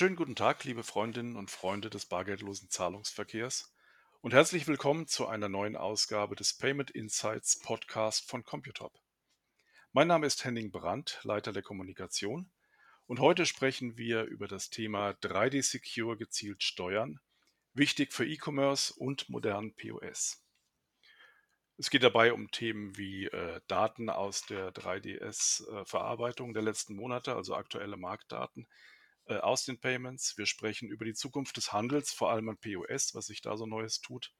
Schönen guten Tag, liebe Freundinnen und Freunde des bargeldlosen Zahlungsverkehrs und herzlich willkommen zu einer neuen Ausgabe des Payment Insights Podcast von Computop. Mein Name ist Henning Brandt, Leiter der Kommunikation und heute sprechen wir über das Thema 3D Secure gezielt steuern, wichtig für E-Commerce und modernen POS. Es geht dabei um Themen wie äh, Daten aus der 3DS-Verarbeitung äh, der letzten Monate, also aktuelle Marktdaten, aus den Payments. Wir sprechen über die Zukunft des Handels, vor allem an POS, was sich da so Neues tut.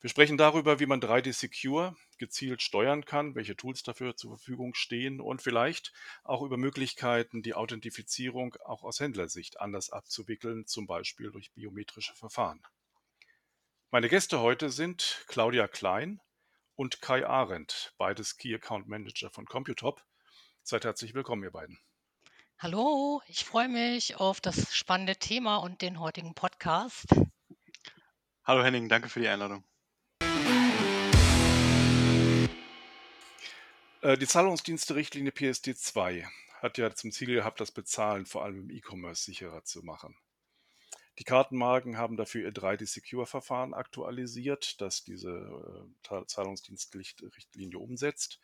Wir sprechen darüber, wie man 3D Secure gezielt steuern kann, welche Tools dafür zur Verfügung stehen und vielleicht auch über Möglichkeiten, die Authentifizierung auch aus Händlersicht anders abzuwickeln, zum Beispiel durch biometrische Verfahren. Meine Gäste heute sind Claudia Klein und Kai Arendt, beides Key Account Manager von Computop. Seid herzlich willkommen, ihr beiden. Hallo, ich freue mich auf das spannende Thema und den heutigen Podcast. Hallo Henning, danke für die Einladung. Äh, die Zahlungsdienste-Richtlinie PSD2 hat ja zum Ziel gehabt, das Bezahlen vor allem im E-Commerce sicherer zu machen. Die Kartenmarken haben dafür ihr 3D-Secure-Verfahren aktualisiert, das diese äh, Zahlungsdienstrichtlinie umsetzt.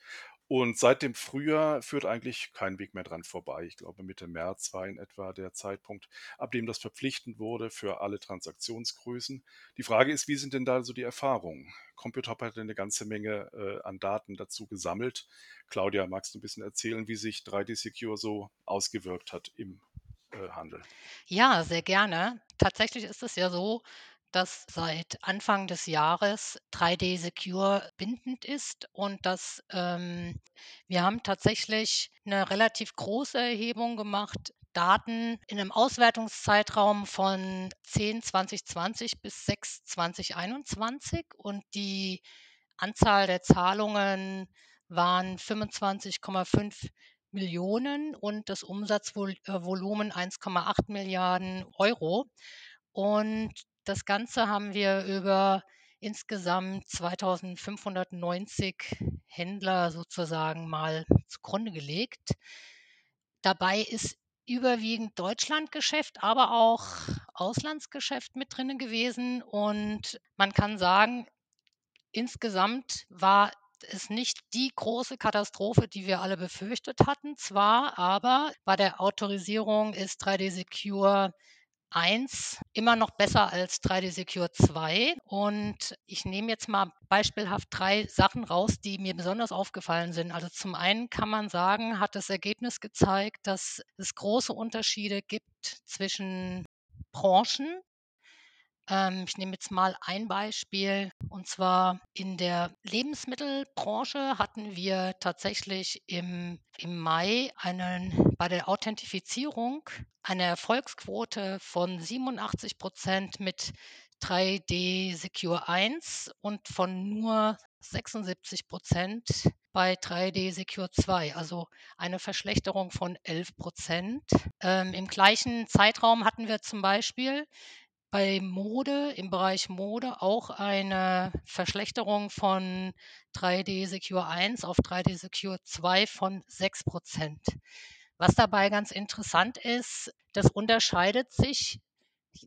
Und seit dem Frühjahr führt eigentlich kein Weg mehr dran vorbei. Ich glaube, Mitte März war in etwa der Zeitpunkt, ab dem das verpflichtend wurde für alle Transaktionsgrößen. Die Frage ist, wie sind denn da so die Erfahrungen? Computop hat eine ganze Menge äh, an Daten dazu gesammelt. Claudia, magst du ein bisschen erzählen, wie sich 3D Secure so ausgewirkt hat im äh, Handel? Ja, sehr gerne. Tatsächlich ist es ja so, dass seit Anfang des Jahres 3D Secure bindend ist und dass ähm, wir haben tatsächlich eine relativ große Erhebung gemacht, Daten in einem Auswertungszeitraum von 10 2020 bis 6 2021 und die Anzahl der Zahlungen waren 25,5 Millionen und das Umsatzvolumen 1,8 Milliarden Euro. Und das Ganze haben wir über insgesamt 2590 Händler sozusagen mal zugrunde gelegt. Dabei ist überwiegend Deutschlandgeschäft, aber auch Auslandsgeschäft mit drin gewesen. Und man kann sagen, insgesamt war es nicht die große Katastrophe, die wir alle befürchtet hatten. Zwar, aber bei der Autorisierung ist 3D Secure 1 immer noch besser als 3D Secure 2. Und ich nehme jetzt mal beispielhaft drei Sachen raus, die mir besonders aufgefallen sind. Also zum einen kann man sagen, hat das Ergebnis gezeigt, dass es große Unterschiede gibt zwischen Branchen. Ähm, ich nehme jetzt mal ein Beispiel und zwar in der Lebensmittelbranche hatten wir tatsächlich im, im Mai einen, bei der Authentifizierung eine Erfolgsquote von 87 Prozent mit 3D Secure 1 und von nur 76 Prozent bei 3D Secure 2, also eine Verschlechterung von 11 Prozent. Ähm, Im gleichen Zeitraum hatten wir zum Beispiel bei Mode, im Bereich Mode auch eine Verschlechterung von 3D Secure 1 auf 3D Secure 2 von 6 Prozent. Was dabei ganz interessant ist, das unterscheidet sich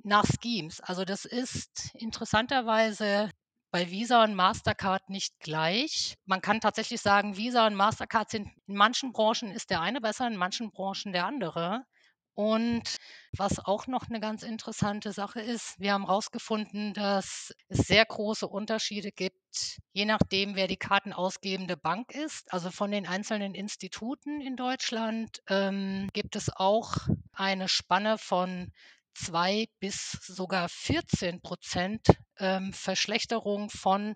nach Schemes. Also das ist interessanterweise bei Visa und Mastercard nicht gleich. Man kann tatsächlich sagen, Visa und Mastercard sind in manchen Branchen ist der eine besser, in manchen Branchen der andere. Und was auch noch eine ganz interessante Sache ist, wir haben herausgefunden, dass es sehr große Unterschiede gibt, je nachdem, wer die kartenausgebende Bank ist. Also von den einzelnen Instituten in Deutschland ähm, gibt es auch eine Spanne von 2 bis sogar 14 Prozent ähm, Verschlechterung von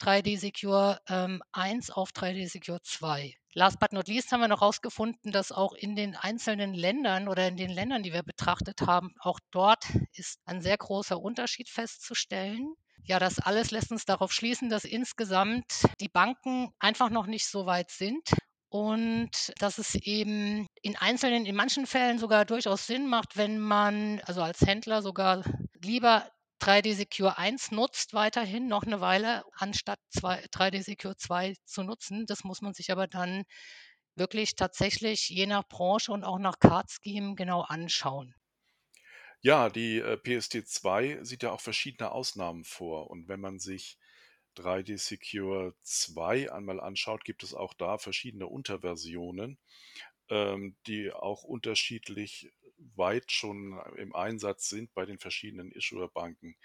3D Secure ähm, 1 auf 3D Secure 2. Last but not least haben wir noch herausgefunden, dass auch in den einzelnen Ländern oder in den Ländern, die wir betrachtet haben, auch dort ist ein sehr großer Unterschied festzustellen. Ja, das alles lässt uns darauf schließen, dass insgesamt die Banken einfach noch nicht so weit sind und dass es eben in einzelnen, in manchen Fällen sogar durchaus Sinn macht, wenn man also als Händler sogar lieber 3D Secure 1 nutzt weiterhin noch eine Weile, anstatt 3D Secure 2 zu nutzen. Das muss man sich aber dann wirklich tatsächlich je nach Branche und auch nach Card Scheme genau anschauen. Ja, die, äh, PSD2 sieht ja auch verschiedene Ausnahmen vor und wenn man sich 3D Secure 2 einmal anschaut, gibt es auch da verschiedene Unterversionen, ähm, die auch unterschiedlich weit schon im Einsatz sind bei den verschiedenen Issuer-Banken.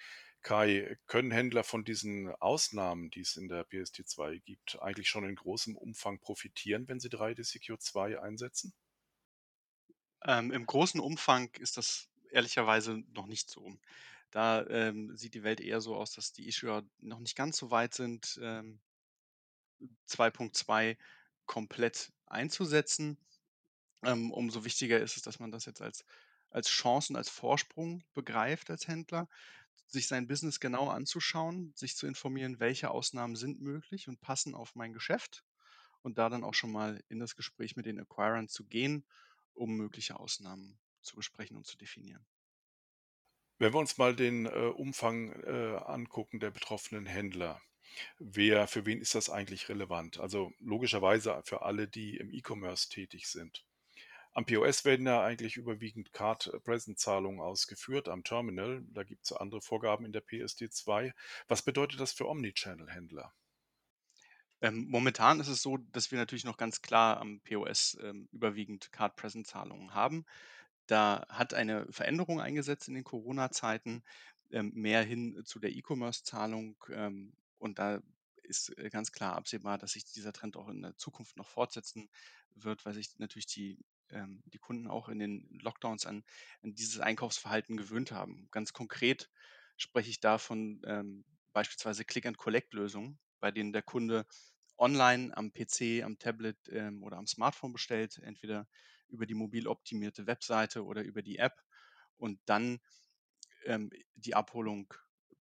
Kai, können Händler von diesen Ausnahmen, die es in der PSD2 gibt, eigentlich schon in großem Umfang profitieren, wenn sie 3D Secure 2 einsetzen? Ähm, im großen Umfang ist das ehrlicherweise noch nicht so. Da, ähm, sieht die Welt eher so aus, dass die Issuer noch nicht ganz so weit sind, ähm 2.2 komplett einzusetzen. Ähm, umso wichtiger ist es, dass man das jetzt als als Chance und als Vorsprung begreift als Händler, sich sein Business genau anzuschauen, sich zu informieren, welche Ausnahmen sind möglich und passen auf mein Geschäft und da dann auch schon mal in das Gespräch mit den Acquirern zu gehen, um mögliche Ausnahmen zu besprechen und zu definieren. Wenn wir uns mal den, äh, Umfang, äh, angucken der betroffenen Händler, wer für wen ist das eigentlich relevant? Also, logischerweise für alle, die im E-Commerce tätig sind. Am POS werden ja eigentlich überwiegend Card-Present-Zahlungen ausgeführt, am Terminal, da gibt es andere Vorgaben in der PSD2. Was bedeutet das für Omnichannel-Händler? Ähm, momentan ist es so, dass wir natürlich noch ganz klar am POS, ähm, überwiegend Card-Present-Zahlungen haben. Da hat eine Veränderung eingesetzt in den Corona-Zeiten, ähm, mehr hin zu der E-Commerce-Zahlung. Ähm, und da ist äh, ganz klar absehbar, dass sich dieser Trend auch in der Zukunft noch fortsetzen wird, weil sich natürlich die, ähm, die Kunden auch in den Lockdowns an, an dieses Einkaufsverhalten gewöhnt haben. Ganz konkret spreche ich da von ähm, beispielsweise Click-and-Collect-Lösungen, bei denen der Kunde online am PC, am Tablet ähm, oder am Smartphone bestellt, entweder über die mobil optimierte Webseite oder über die App und dann ähm, die Abholung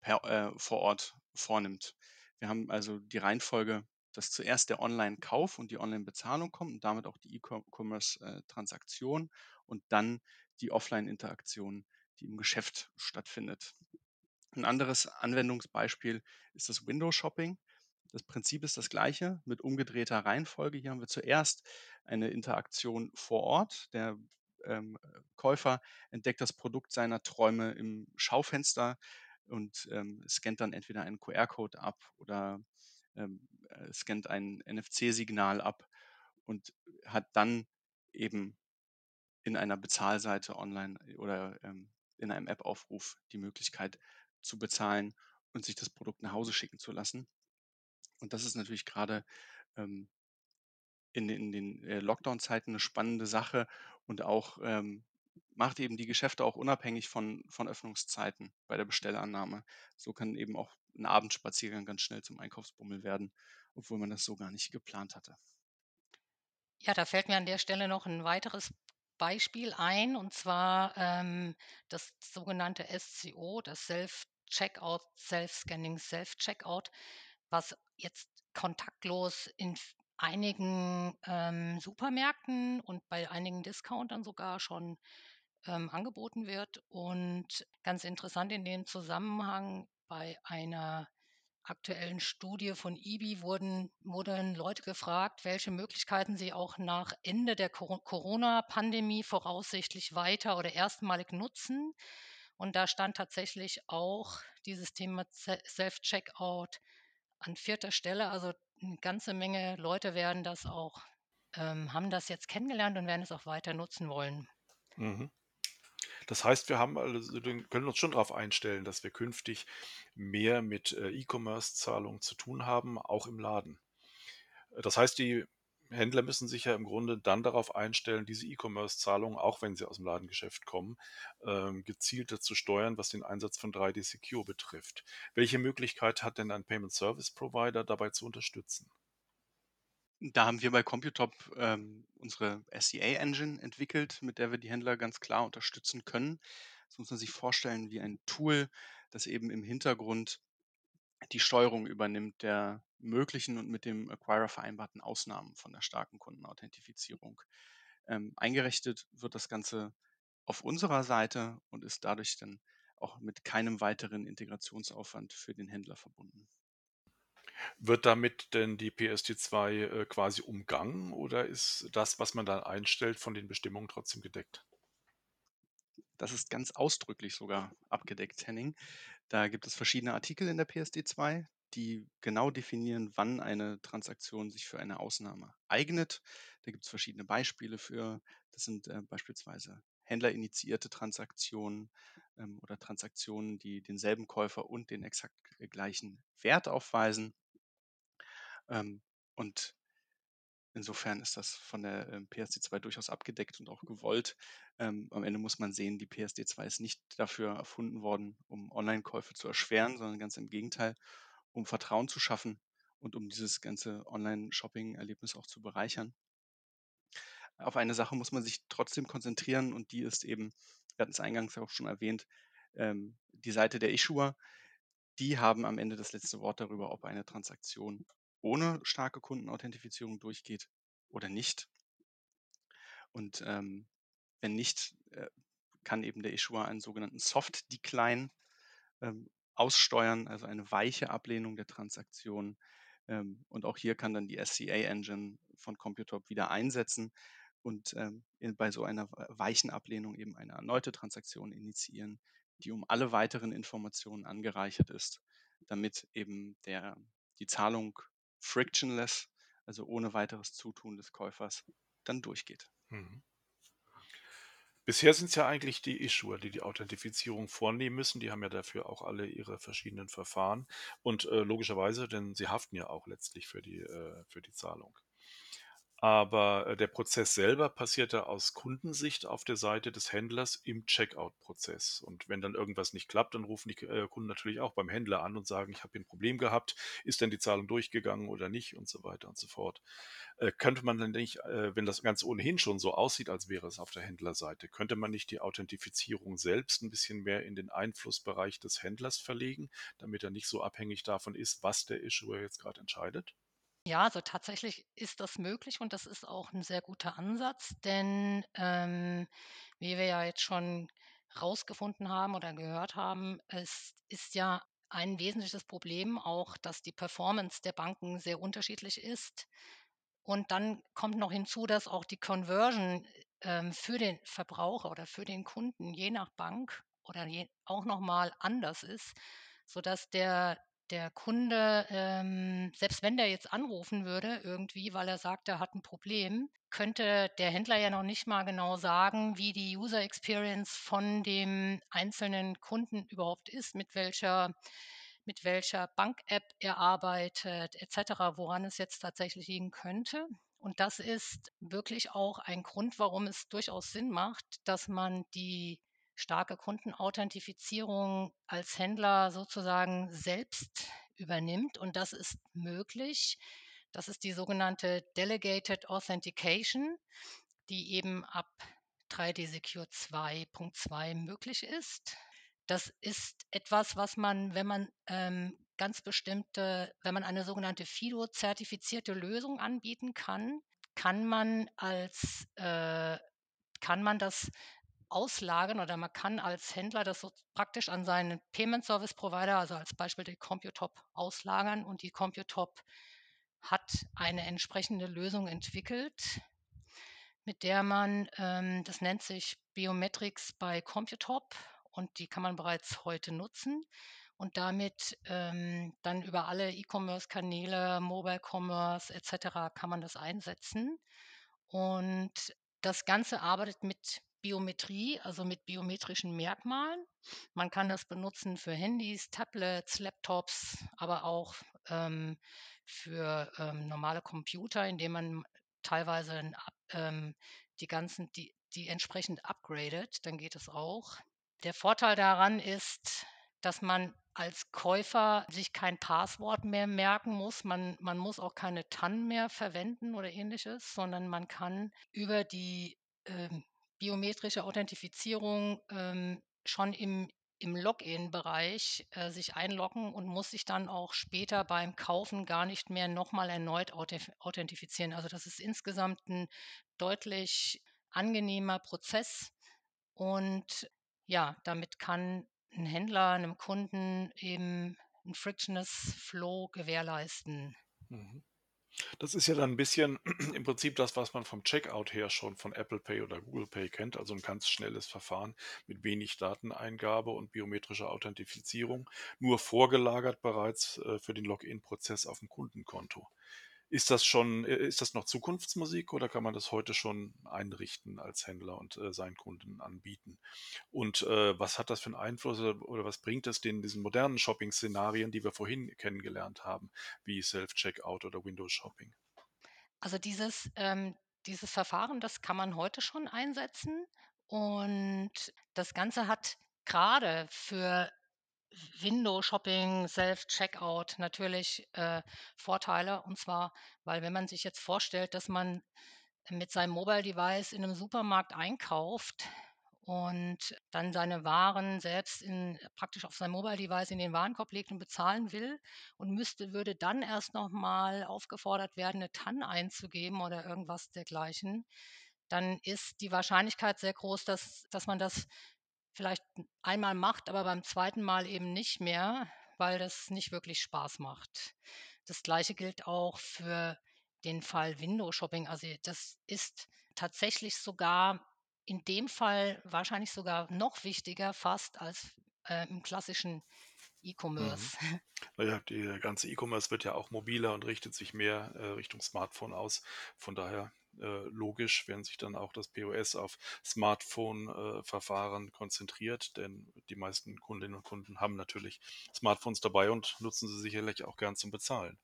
per, äh, vor Ort vornimmt. Wir haben also die Reihenfolge, dass zuerst der Online-Kauf und die Online-Bezahlung kommt und damit auch die E-Commerce-Transaktion und dann die Offline-Interaktion, die im Geschäft stattfindet. Ein anderes Anwendungsbeispiel ist das Window-Shopping. Das Prinzip ist das gleiche mit umgedrehter Reihenfolge. Hier haben wir zuerst eine Interaktion vor Ort. Der ähm, Käufer entdeckt das Produkt seiner Träume im Schaufenster und ähm, scannt dann entweder einen QR-Code ab oder ähm, äh, scannt ein NFC-Signal ab und hat dann eben in einer Bezahlseite online oder ähm, in einem App-Aufruf die Möglichkeit zu bezahlen und sich das Produkt nach Hause schicken zu lassen. Und das ist natürlich gerade ähm, in, in den äh, Lockdown-Zeiten eine spannende Sache und auch ähm, macht eben die Geschäfte auch unabhängig von, von Öffnungszeiten bei der Bestellannahme. So kann eben auch ein Abendspaziergang ganz schnell zum Einkaufsbummel werden, obwohl man das so gar nicht geplant hatte. Ja, da fällt mir an der Stelle noch ein weiteres Beispiel ein, und zwar ähm, das sogenannte SCO, das Self-Checkout, Self-Scanning, Self-Checkout, was jetzt kontaktlos in einigen ähm, Supermärkten und bei einigen Discountern sogar schon ähm, angeboten wird. Und ganz interessant in dem Zusammenhang bei einer aktuellen Studie von IBI wurden, wurden Leute gefragt, welche Möglichkeiten sie auch nach Ende der Cor- Corona-Pandemie voraussichtlich weiter oder erstmalig nutzen. Und da stand tatsächlich auch dieses Thema Se- Self-Checkout an vierter Stelle. Also eine ganze Menge Leute werden das auch, ähm, haben das jetzt kennengelernt und werden es auch weiter nutzen wollen. Mhm. Das heißt, wir haben also können uns schon darauf einstellen, dass wir künftig mehr mit, äh, E-Commerce-Zahlungen zu tun haben, auch im Laden. Das heißt, die Händler müssen sich ja im Grunde dann darauf einstellen, diese E-Commerce-Zahlungen, auch wenn sie aus dem Ladengeschäft kommen, ähm, gezielter zu steuern, was den Einsatz von 3D Secure betrifft. Welche Möglichkeit hat denn ein Payment Service Provider dabei zu unterstützen? Da haben wir bei Computop ähm, unsere SEA-Engine entwickelt, mit der wir die Händler ganz klar unterstützen können. Das muss man sich vorstellen wie ein Tool, das eben im Hintergrund die Steuerung übernimmt der möglichen und mit dem Acquirer vereinbarten Ausnahmen von der starken Kundenauthentifizierung. Ähm, eingerichtet wird das Ganze auf unserer Seite und ist dadurch dann auch mit keinem weiteren Integrationsaufwand für den Händler verbunden. Wird damit denn die PSD2 äh, quasi umgangen oder ist das, was man dann einstellt, von den Bestimmungen trotzdem gedeckt? Das ist ganz ausdrücklich sogar abgedeckt, Henning. Da gibt es verschiedene Artikel in der PSD2, die genau definieren, wann eine Transaktion sich für eine Ausnahme eignet. Da gibt es verschiedene Beispiele für. Das sind äh, beispielsweise händlerinitiierte Transaktionen ähm, oder Transaktionen, die denselben Käufer und den exakt gleichen Wert aufweisen. Ähm, und insofern ist das von der ähm, PSD2 durchaus abgedeckt und auch gewollt. Ähm, am Ende muss man sehen, die PSD2 ist nicht dafür erfunden worden, um Online-Käufe zu erschweren, sondern ganz im Gegenteil, um Vertrauen zu schaffen und um dieses ganze Online-Shopping-Erlebnis auch zu bereichern. Auf eine Sache muss man sich trotzdem konzentrieren und die ist eben, wir hatten es eingangs auch schon erwähnt, ähm, die Seite der Issuer. Die haben am Ende das letzte Wort darüber, ob eine Transaktion ohne starke Kundenauthentifizierung durchgeht oder nicht. Und ähm, wenn nicht, äh, kann eben der Issuer einen sogenannten Soft Decline ähm, aussteuern, also eine weiche Ablehnung der Transaktion. Ähm, und auch hier kann dann die SCA-Engine von Computop wieder einsetzen und ähm, in, bei so einer weichen Ablehnung eben eine erneute Transaktion initiieren, die um alle weiteren Informationen angereichert ist, damit eben der, die Zahlung frictionless, also ohne weiteres Zutun des Käufers, dann durchgeht. Mhm. Bisher sind es ja eigentlich die Issuer, die die Authentifizierung vornehmen müssen. Die haben ja dafür auch alle ihre verschiedenen Verfahren und äh, logischerweise, denn sie haften ja auch letztlich für die, äh, für die Zahlung. Aber äh, der Prozess selber passierte aus Kundensicht auf der Seite des Händlers im Checkout-Prozess. Und wenn dann irgendwas nicht klappt, dann rufen die äh, Kunden natürlich auch beim Händler an und sagen, ich habe hier ein Problem gehabt, ist denn die Zahlung durchgegangen oder nicht und so weiter und so fort. Äh, könnte man dann nicht, äh, wenn das Ganze ohnehin schon so aussieht, als wäre es auf der Händlerseite, könnte man nicht die Authentifizierung selbst ein bisschen mehr in den Einflussbereich des Händlers verlegen, damit er nicht so abhängig davon ist, was der Issuer jetzt gerade entscheidet? Ja, also tatsächlich ist das möglich und das ist auch ein sehr guter Ansatz, denn, ähm, wie wir ja jetzt schon rausgefunden haben oder gehört haben, es ist ja ein wesentliches Problem auch, dass die Performance der Banken sehr unterschiedlich ist. Und dann kommt noch hinzu, dass auch die Conversion, ähm, für den Verbraucher oder für den Kunden je nach Bank oder je auch noch mal anders ist, sodass der der Kunde, ähm, selbst wenn der jetzt anrufen würde irgendwie, weil er sagt, er hat ein Problem, könnte der Händler ja noch nicht mal genau sagen, wie die User Experience von dem einzelnen Kunden überhaupt ist, mit welcher mit welcher Bank-App er arbeitet etc., woran es jetzt tatsächlich liegen könnte. Und das ist wirklich auch ein Grund, warum es durchaus Sinn macht, dass man die starke Kundenauthentifizierung als Händler sozusagen selbst übernimmt. Und das ist möglich. Das ist die sogenannte Delegated Authentication, die eben ab 3D Secure 2.2 möglich ist. Das ist etwas, was man, wenn man ähm, ganz bestimmte, wenn man eine sogenannte FIDO-zertifizierte Lösung anbieten kann, kann man als äh, kann man das auslagern oder man kann als Händler das so praktisch an seinen Payment Service Provider, also als Beispiel die Computop, auslagern und die Computop hat eine entsprechende Lösung entwickelt, mit der man, ähm, das nennt sich Biometrics bei Computop und die kann man bereits heute nutzen und damit ähm, dann über alle E-Commerce-Kanäle, Mobile Commerce etc. kann man das einsetzen. Und das Ganze arbeitet mit Biometrie, also mit biometrischen Merkmalen. Man kann das benutzen für Handys, Tablets, Laptops, aber auch ähm, für ähm, normale Computer, indem man teilweise ähm, die ganzen, die, die entsprechend upgradet, dann geht es auch. Der Vorteil daran ist, dass man als Käufer sich kein Passwort mehr merken muss. Man, man muss auch keine TAN mehr verwenden oder ähnliches, sondern man kann über die ähm, biometrische Authentifizierung ähm, schon im, im Login-Bereich äh, sich einloggen und muss sich dann auch später beim Kaufen gar nicht mehr nochmal erneut authentifizieren. Also das ist insgesamt ein deutlich angenehmer Prozess und ja, damit kann ein Händler einem Kunden eben ein frictionless Flow gewährleisten. Mhm. Das ist ja dann 'n bisschen im Prinzip das, was man vom Checkout her schon von Apple Pay oder Google Pay kennt, also 'n ganz schnelles Verfahren mit wenig Dateneingabe und biometrischer Authentifizierung, nur vorgelagert bereits, äh, für den Login-Prozess auf'm Kundenkonto. Ist das schon i ist das noch Zukunftsmusik oder kann man das heute schon einrichten als Händler und, äh, seinen Kunden anbieten? Und, äh, was hat das für 'n Einfluss oder was bringt es den diesen modernen Shopping-Szenarien, die wir vorhin kennengelernt haben, wie Self-Checkout oder Windows Shopping? Also dieses ähm, dieses Verfahren, das kann man heute schon einsetzen und das Ganze hat grade für Window Shopping, Self-Checkout natürlich, äh, Vorteile. Und zwar, weil wenn man sich jetzt vorstellt, dass man mit seinem Mobile Device in 'nem Supermarkt einkauft und dann seine Waren selbst in praktisch auf sein Mobile Device in den Warenkorb legt und bezahlen will und müsste würde dann erst noch mal aufgefordert werden, 'ne TAN einzugeben oder irgendwas dergleichen, dann ist die Wahrscheinlichkeit sehr groß, dass dass man das vielleicht einmal macht, aber beim 2. Mal eben nicht mehr, weil das nicht wirklich Spaß macht. Das Gleiche gilt auch für den Fall Window Shopping. Also, das ist tatsächlich sogar in dem Fall wahrscheinlich sogar noch wichtiger fast als, äh, im klassischen Mhm. E-Commerce. Na ja, die ganze E-Commerce wird ja auch mobiler und richtet sich mehr, äh, Richtung Smartphone aus. Von daher, äh, logisch, wenn sich dann auch das POS auf Smartphone, äh, Verfahren konzentriert, denn die meisten Kundinnen und Kunden haben natürlich Smartphones dabei und nutzen sie sicherlich auch gern zum Bezahlen.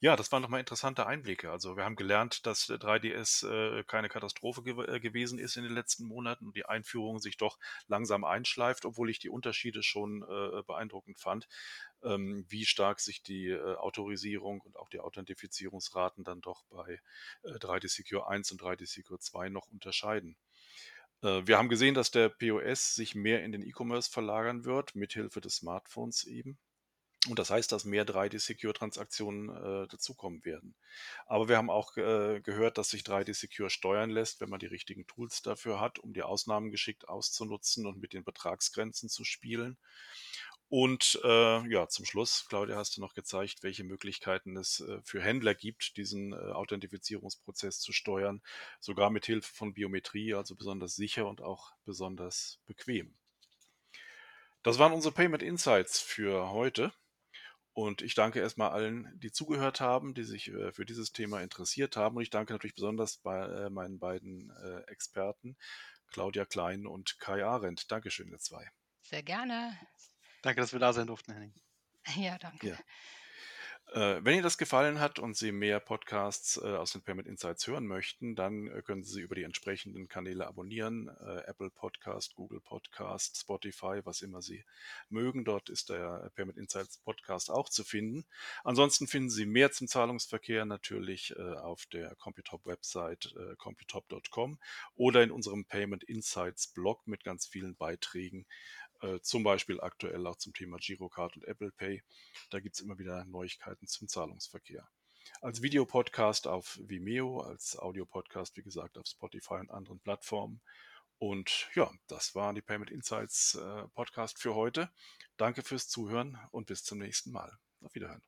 Ja, das waren noch mal interessante Einblicke. Also, wir haben gelernt, dass der 3DS, äh, keine Katastrophe gew äh, gewesen ist in den letzten Monaten und die Einführung sich doch langsam einschleift, obwohl ich die Unterschiede schon, äh, beeindruckend fand, ähm, wie stark sich die, äh, Autorisierung und auch die Authentifizierungsraten dann doch bei, äh, 3D Secure 1 und 3D Secure 2 noch unterscheiden. Äh, wir haben gesehen, dass der POS sich mehr in den E-Commerce verlagern wird, mithilfe des Smartphones eben. Und das heißt, dass mehr 3D Secure Transaktionen, äh, dazukommen werden. Aber wir haben auch, äh, gehört, dass sich 3D Secure steuern lässt, wenn man die richtigen Tools dafür hat, um die Ausnahmen geschickt auszunutzen und mit den Betragsgrenzen zu spielen. Und, äh, ja, zum Schluss, Claudia, hast du noch gezeigt, welche Möglichkeiten es, äh, für Händler gibt, diesen, äh, Authentifizierungsprozess zu steuern, sogar mit Hilfe von Biometrie, also besonders sicher und auch besonders bequem. Das waren unsere Payment Insights für heute. Und ich danke erst mal allen, die zugehört haben, die sich, äh, für dieses Thema interessiert haben. Und ich danke natürlich besonders bei, äh, meinen beiden, äh, Experten, Claudia Klein und Kai Arendt. Dankeschön, ihr 2. Sehr gerne. Danke, dass wir da sein durften, Henning. Ja, danke. Ja. Äh, wenn Ihnen das gefallen hat und Sie mehr Podcasts, äh, aus den Payment Insights hören möchten, dann, äh, können Sie sie über die entsprechenden Kanäle abonnieren, Apple Podcast, Google Podcast, Spotify, was immer Sie mögen. Dort ist der Payment Insights Podcast auch zu finden. Ansonsten finden Sie mehr zum Zahlungsverkehr natürlich, auf der Computop-Website, computop.com oder in unserem Payment Insights Blog mit ganz vielen Beiträgen, äh, zum Beispiel aktuell auch zum Thema Girocard und Apple Pay. Da gibt's immer wieder Neuigkeiten zum Zahlungsverkehr. Als Videopodcast auf Vimeo, als Audiopodcast, wie gesagt, auf Spotify und anderen Plattformen. Und ja, das war die Payment Insights, äh, Podcast für heute. Danke fürs Zuhören und bis zum nächsten Mal. Auf Wiederhören.